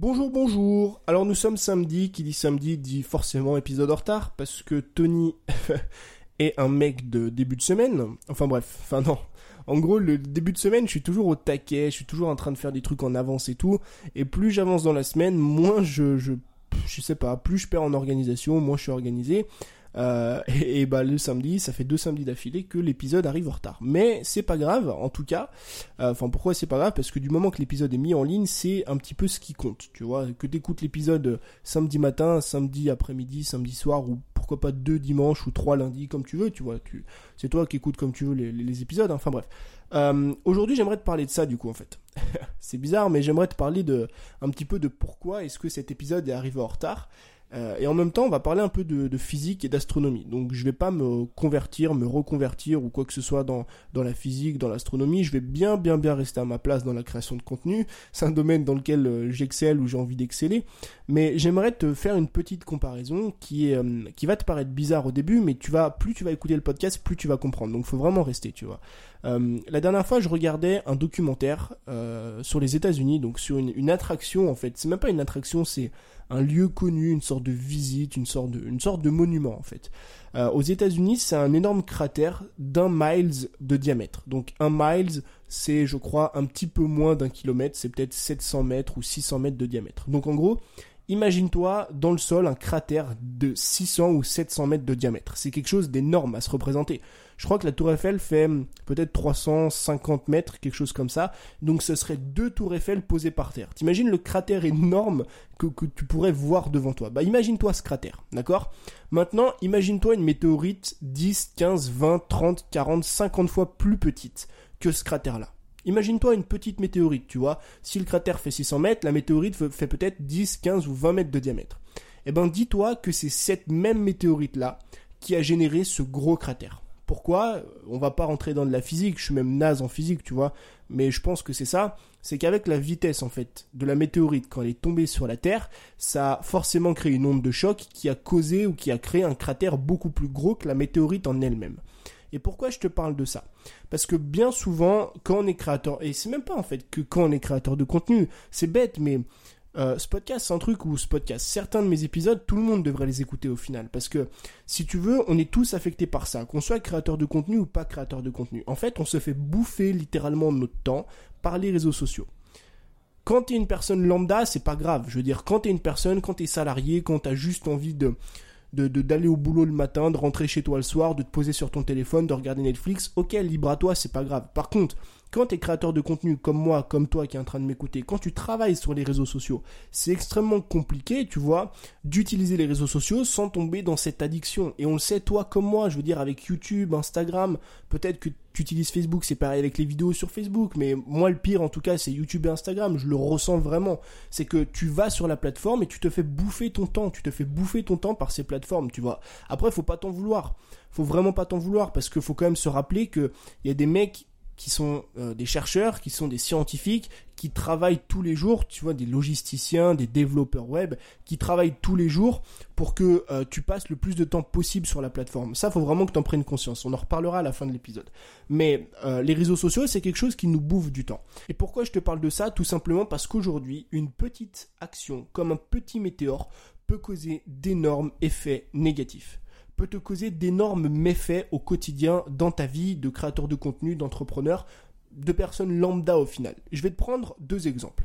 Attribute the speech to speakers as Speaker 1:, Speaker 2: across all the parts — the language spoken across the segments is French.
Speaker 1: Bonjour, bonjour. Alors nous sommes samedi, qui dit samedi dit forcément épisode en retard, parce que Tony est un mec de début de semaine. Enfin bref, enfin non. En gros, le début de semaine, je suis toujours au taquet, je suis toujours en train de faire des trucs en avance et tout. Et plus j'avance dans la semaine, moins je, je, je sais pas, plus je perds en organisation, moins je suis organisé. Euh, et, bah le samedi, ça fait deux samedis d'affilée que l'épisode arrive en retard. Mais c'est pas grave, en tout cas. Euh, enfin pourquoi c'est pas grave? Parce que du moment que l'épisode est mis en ligne, c'est un petit peu ce qui compte. Tu vois, que t'écoutes l'épisode samedi matin, samedi après-midi, samedi soir ou pourquoi pas deux dimanches ou trois lundis comme tu veux. Tu vois, tu c'est toi qui écoutes comme tu veux les, épisodes. Hein. Enfin bref. Euh, aujourd'hui, j'aimerais te parler de ça du coup en fait. c'est bizarre, mais j'aimerais te parler de un petit peu de pourquoi est-ce que cet épisode est arrivé en retard. Euh, et en même temps, on va parler un peu de, physique et d'astronomie. Donc je vais pas me convertir, me reconvertir ou quoi que ce soit dans, dans la physique, dans l'astronomie. Je vais bien, bien, bien rester à ma place dans la création de contenu. C'est un domaine dans lequel euh, j'excelle ou j'ai envie d'exceller. Mais j'aimerais te faire une petite comparaison qui, est, euh, qui va te paraître bizarre au début, mais tu vas, plus tu vas écouter le podcast, plus tu vas comprendre. Donc faut vraiment rester, tu vois. la dernière fois, je regardais un documentaire sur les États-Unis, donc sur une, une attraction en fait. C'est même pas une attraction, c'est un lieu connu, une sorte de visite, une sorte de, monument en fait. Euh, aux États-Unis, c'est un énorme cratère d'un miles de diamètre. Donc un miles, c'est je crois un petit peu moins d'un kilomètre, c'est peut-être 700 mètres ou 600 mètres de diamètre. Donc en gros, Imagine-toi dans le sol un cratère de 600 ou 700 mètres de diamètre. C'est quelque chose d'énorme à se représenter. Je crois que la tour Eiffel fait hum, peut-être 350 mètres, quelque chose comme ça. Donc ce serait deux tours Eiffel posées par terre. T'imagines le cratère énorme que, que tu pourrais voir devant toi. Bah imagine-toi ce cratère, d'accord? Maintenant, imagine-toi une météorite 10, 15, 20, 30, 40, 50 fois plus petite que ce cratère-là. Imagine-toi une petite météorite, tu vois. Si le cratère fait 600 mètres, la météorite fait peut-être 10, 15 ou 20 mètres de diamètre. Eh ben, dis-toi que c'est cette même météorite-là qui a généré ce gros cratère. Pourquoi? On va pas rentrer dans de la physique, je suis même naze en physique, tu vois, mais je pense que c'est ça, c'est qu'avec la vitesse en fait de la météorite quand elle est tombée sur la Terre, ça a forcément créé une onde de choc qui a causé ou qui a créé un cratère beaucoup plus gros que la météorite en elle-même. Et pourquoi je te parle de ça? Parce que bien souvent, quand on est créateur, et c'est même pas en fait que quand on est créateur de contenu, c'est bête, mais euh, c'est un truc où ce certains de mes épisodes, tout le monde devrait les écouter au final. Parce que, si tu veux, on est tous affectés par ça. Qu'on soit créateur de contenu ou pas créateur de contenu. En fait, on se fait bouffer littéralement notre temps par les réseaux sociaux. Quand t'es une personne lambda, c'est pas grave. Je veux dire, quand t'es une personne, quand t'es salarié, quand t'as juste envie de, de d'aller au boulot le matin, de rentrer chez toi le soir, de te poser sur ton téléphone, de regarder Netflix, ok, libre à toi, c'est pas grave. Par contre, quand tu es créateur de contenu comme moi, comme toi qui est en train de m'écouter, quand tu travailles sur les réseaux sociaux, c'est extrêmement compliqué, tu vois, d'utiliser les réseaux sociaux sans tomber dans cette addiction. Et on le sait, toi comme moi, je veux dire, avec YouTube, Instagram, peut-être que tu utilises Facebook, c'est pareil avec les vidéos sur Facebook, mais moi le pire en tout cas, c'est YouTube et Instagram, je le ressens vraiment. C'est que tu vas sur la plateforme et tu te fais bouffer ton temps, tu te fais bouffer ton temps par ces plateformes, tu vois. Après, faut pas t'en vouloir. Faut vraiment pas t'en vouloir parce qu'il faut quand même se rappeler que il y a des mecs qui sont euh, des chercheurs, qui sont des scientifiques, qui travaillent tous les jours, tu vois, des logisticiens, des développeurs web, qui travaillent tous les jours pour que euh, tu passes le plus de temps possible sur la plateforme. Ça, faut vraiment que tu en prennes conscience. On en reparlera à la fin de l'épisode. Mais euh, les réseaux sociaux, c'est quelque chose qui nous bouffe du temps. Et pourquoi je te parle de ça? Tout simplement parce qu'aujourd'hui, une petite action, comme un petit météore, peut causer d'énormes effets négatifs peut te causer d'énormes méfaits au quotidien dans ta vie de créateur de contenu, d'entrepreneur, de personnes lambda au final. Je vais te prendre deux exemples.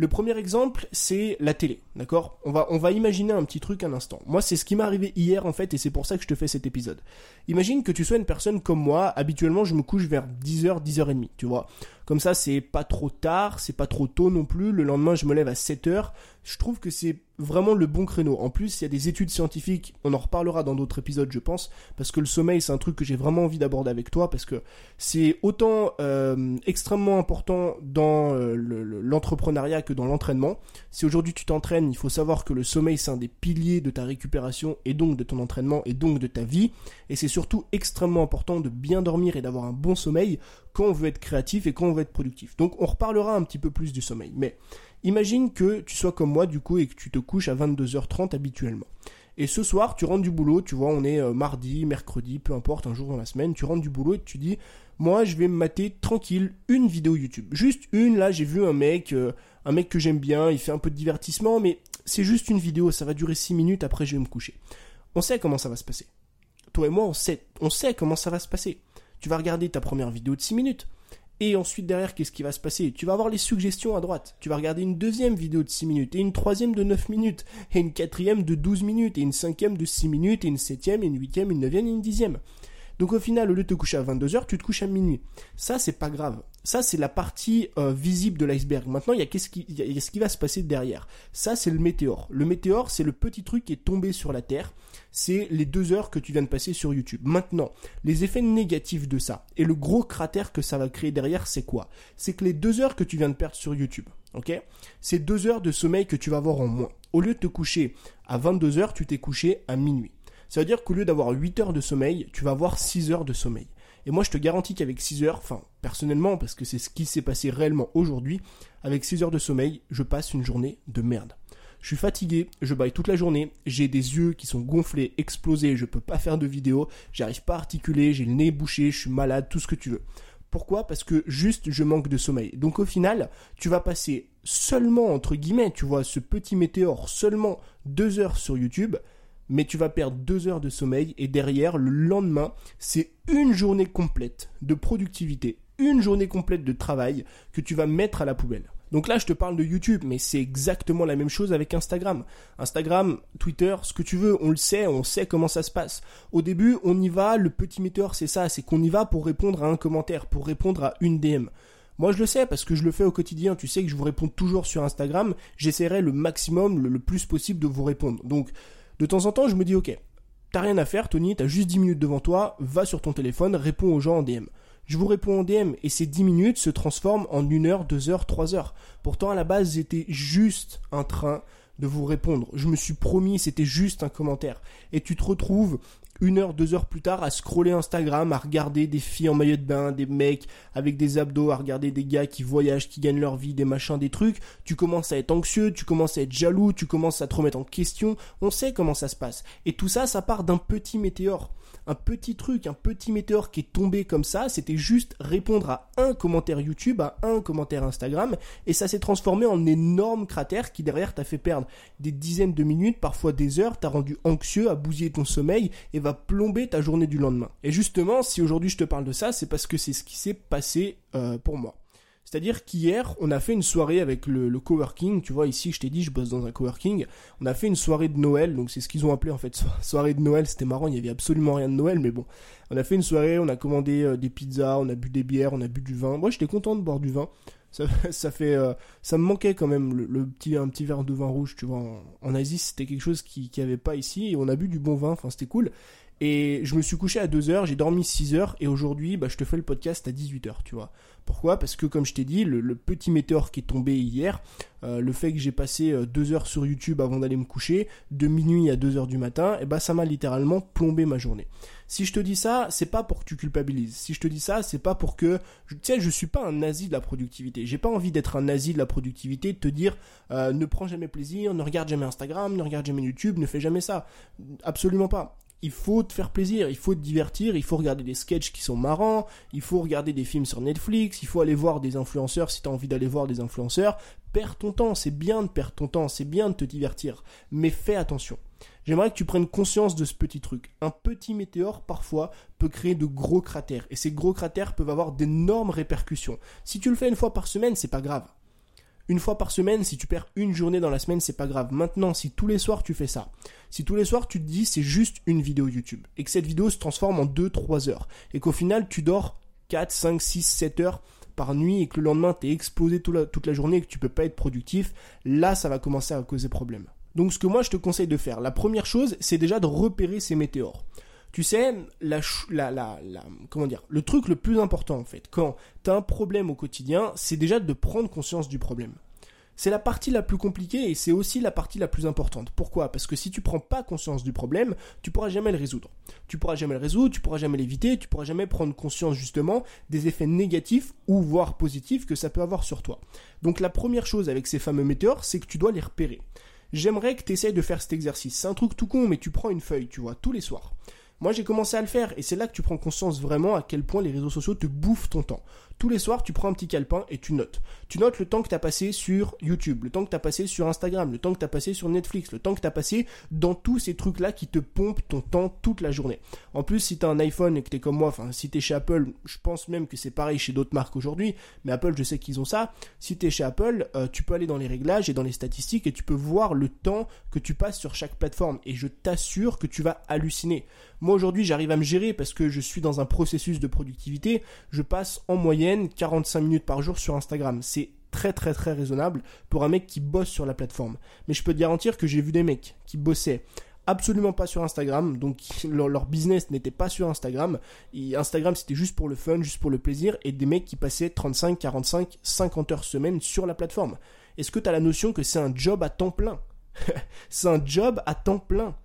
Speaker 1: Le premier exemple, c'est la télé, d'accord? On va, on va imaginer un petit truc un instant. Moi, c'est ce qui m'est arrivé hier, en fait, et c'est pour ça que je te fais cet épisode. Imagine que tu sois une personne comme moi, habituellement, je me couche vers 10h, 10h30, tu vois? Comme ça, c'est pas trop tard, c'est pas trop tôt non plus. Le lendemain, je me lève à 7h. Je trouve que c'est vraiment le bon créneau. En plus, il y a des études scientifiques, on en reparlera dans d'autres épisodes, je pense, parce que le sommeil, c'est un truc que j'ai vraiment envie d'aborder avec toi, parce que c'est autant euh, extrêmement important dans euh, l'entrepreneuriat que dans l'entraînement. Si aujourd'hui tu t'entraînes, il faut savoir que le sommeil, c'est un des piliers de ta récupération et donc de ton entraînement et donc de ta vie. Et c'est surtout extrêmement important de bien dormir et d'avoir un bon sommeil quand on veut être créatif et quand on veut être productif. Donc on reparlera un petit peu plus du sommeil. Mais Imagine que tu sois comme moi du coup et que tu te couches à 22h30 habituellement. Et ce soir, tu rentres du boulot, tu vois, on est euh, mardi, mercredi, peu importe, un jour dans la semaine, tu rentres du boulot et tu dis, moi je vais me mater tranquille une vidéo YouTube. Juste une, là j'ai vu un mec, euh, un mec que j'aime bien, il fait un peu de divertissement, mais c'est juste une vidéo, ça va durer 6 minutes, après je vais me coucher. On sait comment ça va se passer. Toi et moi, on sait, on sait comment ça va se passer. Tu vas regarder ta première vidéo de 6 minutes. Et ensuite derrière, qu'est-ce qui va se passer? Tu vas avoir les suggestions à droite. Tu vas regarder une deuxième vidéo de 6 minutes, et une troisième de 9 minutes, et une quatrième de 12 minutes, et une cinquième de 6 minutes, et une septième, et une huitième, une neuvième, et une dixième. Donc au final, au lieu de te coucher à 22h, tu te couches à minuit. Ça, c'est pas grave. Ça, c'est la partie euh, visible de l'iceberg. Maintenant, il y, a qu'est-ce qui, y a ce qui va se passer derrière. Ça, c'est le météore. Le météore, c'est le petit truc qui est tombé sur la Terre. C'est les deux heures que tu viens de passer sur YouTube. Maintenant, les effets négatifs de ça et le gros cratère que ça va créer derrière, c'est quoi? C'est que les deux heures que tu viens de perdre sur YouTube, ok? C'est deux heures de sommeil que tu vas avoir en moins. Au lieu de te coucher à 22 heures, tu t'es couché à minuit. Ça veut dire qu'au lieu d'avoir 8 heures de sommeil, tu vas avoir 6 heures de sommeil. Et moi, je te garantis qu'avec 6 heures, enfin, personnellement, parce que c'est ce qui s'est passé réellement aujourd'hui, avec 6 heures de sommeil, je passe une journée de merde. Je suis fatigué, je baille toute la journée, j'ai des yeux qui sont gonflés, explosés, je peux pas faire de vidéo, j'arrive pas à articuler, j'ai le nez bouché, je suis malade, tout ce que tu veux. Pourquoi? Parce que juste je manque de sommeil. Donc au final, tu vas passer seulement, entre guillemets, tu vois, ce petit météore, seulement deux heures sur YouTube, mais tu vas perdre deux heures de sommeil et derrière, le lendemain, c'est une journée complète de productivité, une journée complète de travail que tu vas mettre à la poubelle. Donc là, je te parle de YouTube, mais c'est exactement la même chose avec Instagram. Instagram, Twitter, ce que tu veux, on le sait, on sait comment ça se passe. Au début, on y va, le petit metteur, c'est ça, c'est qu'on y va pour répondre à un commentaire, pour répondre à une DM. Moi, je le sais parce que je le fais au quotidien. Tu sais que je vous réponds toujours sur Instagram. J'essaierai le maximum, le, plus possible de vous répondre. Donc, de temps en temps, je me dis, ok, t'as rien à faire, Tony, t'as juste 10 minutes devant toi, va sur ton téléphone, réponds aux gens en DM. Je vous réponds en DM et ces 10 minutes se transforment en 1 heure, 2 heures, 3 heures. Pourtant, à la base, j'étais juste un train de vous répondre. Je me suis promis, c'était juste un commentaire. Et tu te retrouves une heure, deux heures plus tard à scroller Instagram, à regarder des filles en maillot de bain, des mecs avec des abdos, à regarder des gars qui voyagent, qui gagnent leur vie, des machins, des trucs. Tu commences à être anxieux, tu commences à être jaloux, tu commences à te remettre en question. On sait comment ça se passe. Et tout ça, ça part d'un petit météore un petit truc, un petit météore qui est tombé comme ça, c'était juste répondre à un commentaire YouTube, à un commentaire Instagram, et ça s'est transformé en énorme cratère qui derrière t'a fait perdre des dizaines de minutes, parfois des heures, t'a rendu anxieux, à bousiller ton sommeil, et plomber ta journée du lendemain. Et justement, si aujourd'hui je te parle de ça, c'est parce que c'est ce qui s'est passé euh, pour moi. C'est-à-dire qu'hier, on a fait une soirée avec le, coworking. Tu vois, ici, je t'ai dit, je bosse dans un coworking. On a fait une soirée de Noël. Donc, c'est ce qu'ils ont appelé, en fait, soirée de Noël. C'était marrant. Il y avait absolument rien de Noël. Mais bon. On a fait une soirée. On a commandé euh, des pizzas. On a bu des bières. On a bu du vin. Moi, j'étais content de boire du vin. Ça, fait, euh, ça me manquait quand même le, petit, un petit verre de vin rouge, tu vois. En, Asie, c'était quelque chose qui, qui avait pas ici. Et on a bu du bon vin. Enfin, c'était cool. Et je me suis couché à 2h, j'ai dormi 6 heures, et aujourd'hui, bah, je te fais le podcast à 18h, tu vois. Pourquoi? Parce que, comme je t'ai dit, le, petit météore qui est tombé hier, euh, le fait que j'ai passé 2 euh, heures sur YouTube avant d'aller me coucher, de minuit à 2 heures du matin, et eh bah ça m'a littéralement plombé ma journée. Si je te dis ça, c'est pas pour que tu culpabilises. Si je te dis ça, c'est pas pour que, tu sais, je suis pas un nazi de la productivité. J'ai pas envie d'être un nazi de la productivité, de te dire, euh, ne prends jamais plaisir, ne regarde jamais Instagram, ne regarde jamais YouTube, ne fais jamais ça. Absolument pas il faut te faire plaisir, il faut te divertir, il faut regarder des sketchs qui sont marrants, il faut regarder des films sur Netflix, il faut aller voir des influenceurs si tu as envie d'aller voir des influenceurs. Perds ton temps, c'est bien de perdre ton temps, c'est bien de te divertir, mais fais attention. J'aimerais que tu prennes conscience de ce petit truc. Un petit météore, parfois, peut créer de gros cratères, et ces gros cratères peuvent avoir d'énormes répercussions. Si tu le fais une fois par semaine, c'est pas grave une fois par semaine, si tu perds une journée dans la semaine, c'est pas grave. Maintenant, si tous les soirs tu fais ça, si tous les soirs tu te dis c'est juste une vidéo YouTube, et que cette vidéo se transforme en 2-3 heures, et qu'au final tu dors 4, 5, 6, 7 heures par nuit, et que le lendemain t'es explosé toute la, toute la journée et que tu peux pas être productif, là ça va commencer à causer problème. Donc ce que moi je te conseille de faire, la première chose, c'est déjà de repérer ces météores. Tu sais, la, la, la, comment dire, le truc le plus important en fait, quand tu as un problème au quotidien, c'est déjà de prendre conscience du problème. C'est la partie la plus compliquée et c'est aussi la partie la plus importante. Pourquoi? Parce que si tu prends pas conscience du problème, tu pourras jamais le résoudre. Tu pourras jamais le résoudre, tu pourras jamais l'éviter, tu pourras jamais prendre conscience justement des effets négatifs ou voire positifs que ça peut avoir sur toi. Donc la première chose avec ces fameux météores, c'est que tu dois les repérer. J'aimerais que tu essayes de faire cet exercice. C'est un truc tout con, mais tu prends une feuille, tu vois, tous les soirs. Moi, j'ai commencé à le faire et c'est là que tu prends conscience vraiment à quel point les réseaux sociaux te bouffent ton temps. tous les soirs, tu prends un petit calepin et tu notes. Tu notes le temps que tu as passé sur YouTube, le temps que tu as passé sur Instagram, le temps que tu as passé sur Netflix, le temps que tu as passé dans tous ces trucs-là qui te pompent ton temps toute la journée. En plus, si tu as un iPhone et que tu es comme moi, enfin, si tu es chez Apple, je pense même que c'est pareil chez d'autres marques aujourd'hui, mais Apple, je sais qu'ils ont ça. Si tu es chez Apple, euh, tu peux aller dans les réglages et dans les statistiques et tu peux voir le temps que tu passes sur chaque plateforme. Et je t'assure que tu vas halluciner. Aujourd'hui j'arrive à me gérer parce que je suis dans un processus de productivité. Je passe en moyenne 45 minutes par jour sur Instagram. C'est très très très raisonnable pour un mec qui bosse sur la plateforme. Mais je peux te garantir que j'ai vu des mecs qui bossaient absolument pas sur Instagram, donc leur, business n'était pas sur Instagram. Instagram c'était juste pour le fun, juste pour le plaisir, et des mecs qui passaient 35, 45, 50 heures semaine sur la plateforme. Est-ce que tu as la notion que c'est un job à temps plein? C'est un job à temps plein.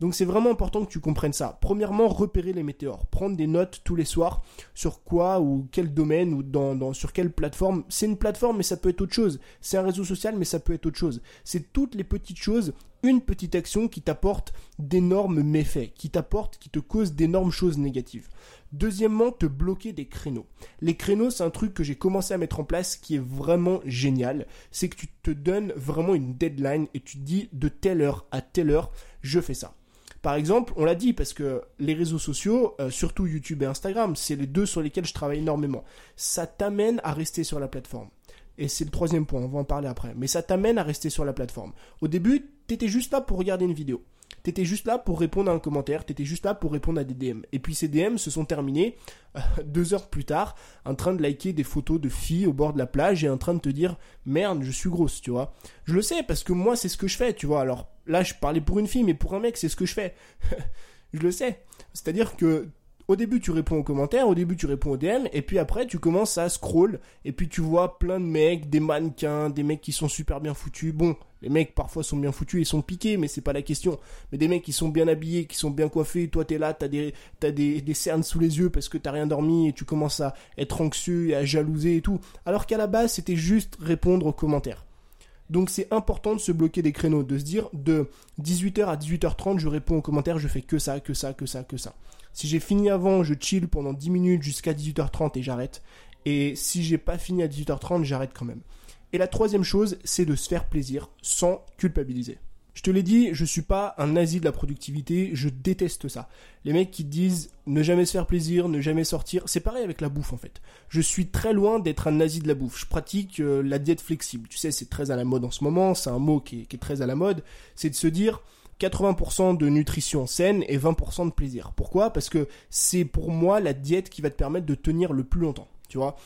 Speaker 1: Donc c'est vraiment important que tu comprennes ça. Premièrement, repérer les météores, prendre des notes tous les soirs sur quoi ou quel domaine ou dans, sur quelle plateforme. C'est une plateforme mais ça peut être autre chose. C'est un réseau social mais ça peut être autre chose. C'est toutes les petites choses, une petite action qui t'apporte d'énormes méfaits, qui t'apporte, qui te cause d'énormes choses négatives. Deuxièmement, te bloquer des créneaux. Les créneaux, c'est un truc que j'ai commencé à mettre en place qui est vraiment génial. C'est que tu te donnes vraiment une deadline et tu te dis de telle heure à telle heure, je fais ça. Par exemple, on l'a dit parce que les réseaux sociaux, euh, surtout YouTube et Instagram, c'est les deux sur lesquels je travaille énormément. Ça t'amène à rester sur la plateforme. Et c'est le troisième point, on va en parler après. Mais ça t'amène à rester sur la plateforme. Au début, t'étais juste là pour regarder une vidéo. T'étais juste là pour répondre à un commentaire, t'étais juste là pour répondre à des DM. Et puis ces DM se sont terminés euh, deux heures plus tard, en train de liker des photos de filles au bord de la plage et en train de te dire merde, je suis grosse, tu vois. Je le sais parce que moi c'est ce que je fais, tu vois. Alors là, je parlais pour une fille, mais pour un mec, c'est ce que je fais. je le sais. C'est-à-dire que au début tu réponds aux commentaires, au début tu réponds aux DM, et puis après tu commences à scroll, et puis tu vois plein de mecs, des mannequins, des mecs qui sont super bien foutus. Bon, les mecs parfois sont bien foutus et sont piqués, mais c'est pas la question. Mais des mecs qui sont bien habillés, qui sont bien coiffés, toi t'es là, t'as des, t'as des, cernes sous les yeux parce que t'as rien dormi et tu commences à être anxieux et à jalouser et tout. Alors qu'à la base c'était juste répondre aux commentaires. Donc c'est important de se bloquer des créneaux, de se dire de 18h à 18h30 je réponds aux commentaires, je fais que ça, que ça, que ça, que ça. Si j'ai fini avant, je chill pendant 10 minutes jusqu'à 18h30 et j'arrête. Et si j'ai pas fini à 18h30, j'arrête quand même. Et la troisième chose, c'est de se faire plaisir sans culpabiliser. Je te l'ai dit, je suis pas un nazi de la productivité, je déteste ça. Les mecs qui disent ne jamais se faire plaisir, ne jamais sortir, c'est pareil avec la bouffe en fait. Je suis très loin d'être un nazi de la bouffe. Je pratique euh, la diète flexible. Tu sais, c'est très à la mode en ce moment, c'est un mot qui est très à la mode. C'est de se dire 80% de nutrition saine et 20% de plaisir. Pourquoi? Parce que c'est pour moi la diète qui va te permettre de tenir le plus longtemps. Tu vois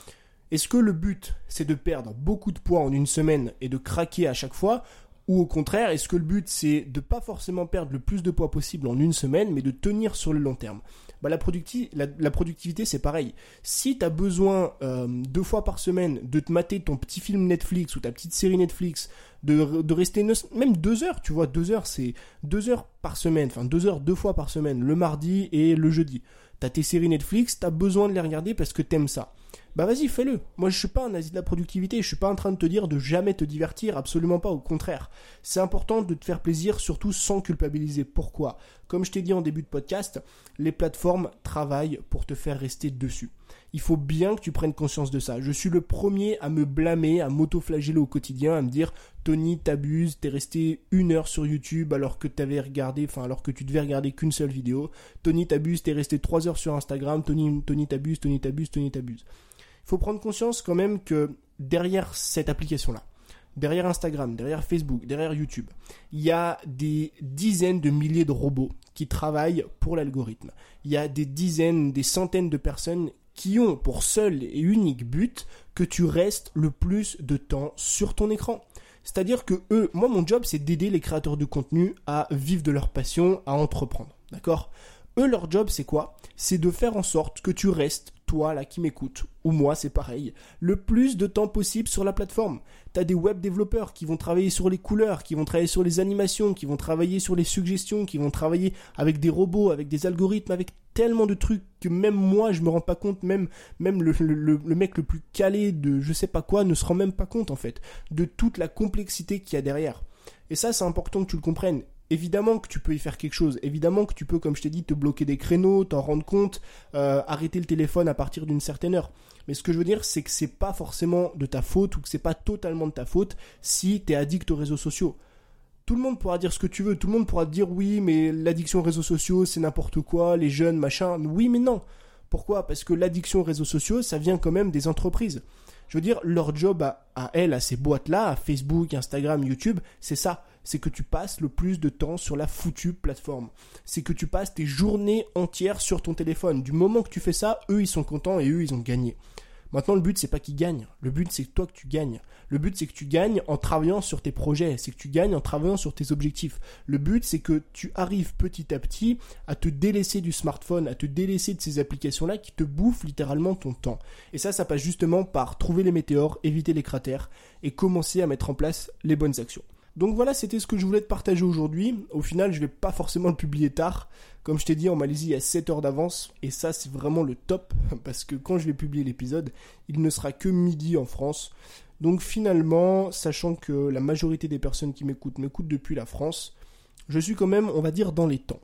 Speaker 1: Est-ce que le but c'est de perdre beaucoup de poids en une semaine et de craquer à chaque fois? Ou au contraire, est-ce que le but c'est de pas forcément perdre le plus de poids possible en une semaine, mais de tenir sur le long terme? Bah, la, productivité c'est pareil. Si tu as besoin euh, deux fois par semaine de te mater ton petit film Netflix ou ta petite série Netflix, de, de rester même deux heures, tu vois, deux heures c'est deux heures par semaine, enfin deux heures deux fois par semaine, le mardi et le jeudi. T'as tes séries Netflix, t'as besoin de les regarder parce que t'aimes ça bah vas-y, fais-le. Moi, je suis pas un nazi de la productivité, je suis pas en train de te dire de jamais te divertir, absolument pas, au contraire. C'est important de te faire plaisir, surtout sans culpabiliser. Pourquoi? Comme je t'ai dit en début de podcast, les plateformes travaillent pour te faire rester dessus. Il faut bien que tu prennes conscience de ça. Je suis le premier à me blâmer, à m'auto-flageller au quotidien, à me dire Tony, t'abuses, t'es resté une heure sur YouTube alors que t'avais regardé, enfin alors que tu devais regarder qu'une seule vidéo. Tony, t'abuses, t'es resté trois heures sur Instagram. Tony, Tony, t'abuses, Tony, t'abuses, Tony, t'abuses faut prendre conscience quand même que derrière cette application-là, derrière Instagram, derrière Facebook, derrière YouTube, il y a des dizaines de milliers de robots qui travaillent pour l'algorithme. Il y a des dizaines, des centaines de personnes qui ont pour seul et unique but que tu restes le plus de temps sur ton écran. C'est-à-dire que eux, moi mon job c'est d'aider les créateurs de contenu à vivre de leur passion, à entreprendre. D'accord? Eux leur job c'est quoi? C'est de faire en sorte que tu restes toi là qui m'écoutes, ou moi c'est pareil, le plus de temps possible sur la plateforme. Tu as des web développeurs qui vont travailler sur les couleurs, qui vont travailler sur les animations, qui vont travailler sur les suggestions, qui vont travailler avec des robots, avec des algorithmes, avec tellement de trucs que même moi je me rends pas compte, même, le mec le plus calé de je sais pas quoi ne se rend même pas compte en fait de toute la complexité qu'il y a derrière. Et ça c'est important que tu le comprennes évidemment que tu peux y faire quelque chose. Évidemment que tu peux, comme je t'ai dit, te bloquer des créneaux, t'en rendre compte, euh, arrêter le téléphone à partir d'une certaine heure. Mais ce que je veux dire, c'est que c'est pas forcément de ta faute ou que c'est pas totalement de ta faute si tu es addict aux réseaux sociaux. Tout le monde pourra dire ce que tu veux, tout le monde pourra te dire oui, mais l'addiction aux réseaux sociaux, c'est n'importe quoi, les jeunes, machin. Oui, mais non. Pourquoi? Parce que l'addiction aux réseaux sociaux, ça vient quand même des entreprises. Je veux dire, leur job à, à elles, à ces boîtes-là, à Facebook, Instagram, YouTube, c'est ça. C'est que tu passes le plus de temps sur la foutue plateforme. C'est que tu passes tes journées entières sur ton téléphone. Du moment que tu fais ça, eux, ils sont contents et eux, ils ont gagné. Maintenant, le but, c'est pas qu'ils gagnent. Le but, c'est toi que tu gagnes. Le but, c'est que tu gagnes en travaillant sur tes projets. C'est que tu gagnes en travaillant sur tes objectifs. Le but, c'est que tu arrives petit à petit à te délaisser du smartphone, à te délaisser de ces applications-là qui te bouffent littéralement ton temps. Et ça, ça passe justement par trouver les météores, éviter les cratères et commencer à mettre en place les bonnes actions. Donc voilà, c'était ce que je voulais te partager aujourd'hui. Au final, je vais pas forcément le publier tard. Comme je t'ai dit, en Malaisie, il y a 7 heures d'avance. Et ça, c'est vraiment le top. Parce que quand je vais publier l'épisode, il ne sera que midi en France. Donc finalement, sachant que la majorité des personnes qui m'écoutent m'écoutent depuis la France, je suis quand même, on va dire, dans les temps.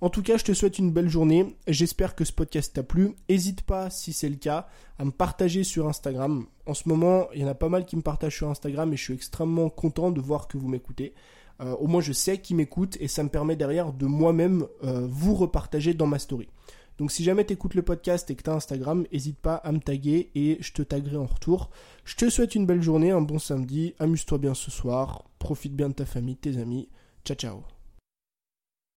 Speaker 1: En tout cas, je te souhaite une belle journée. J'espère que ce podcast t'a plu. N'hésite pas, si c'est le cas, à me partager sur Instagram. En ce moment, il y en a pas mal qui me partagent sur Instagram et je suis extrêmement content de voir que vous m'écoutez. Euh, au moins, je sais qui m'écoute et ça me permet derrière de moi-même euh, vous repartager dans ma story. Donc si jamais tu écoutes le podcast et que tu as Instagram, n'hésite pas à me taguer et je te taguerai en retour. Je te souhaite une belle journée, un bon samedi, amuse-toi bien ce soir, profite bien de ta famille, de tes amis. Ciao ciao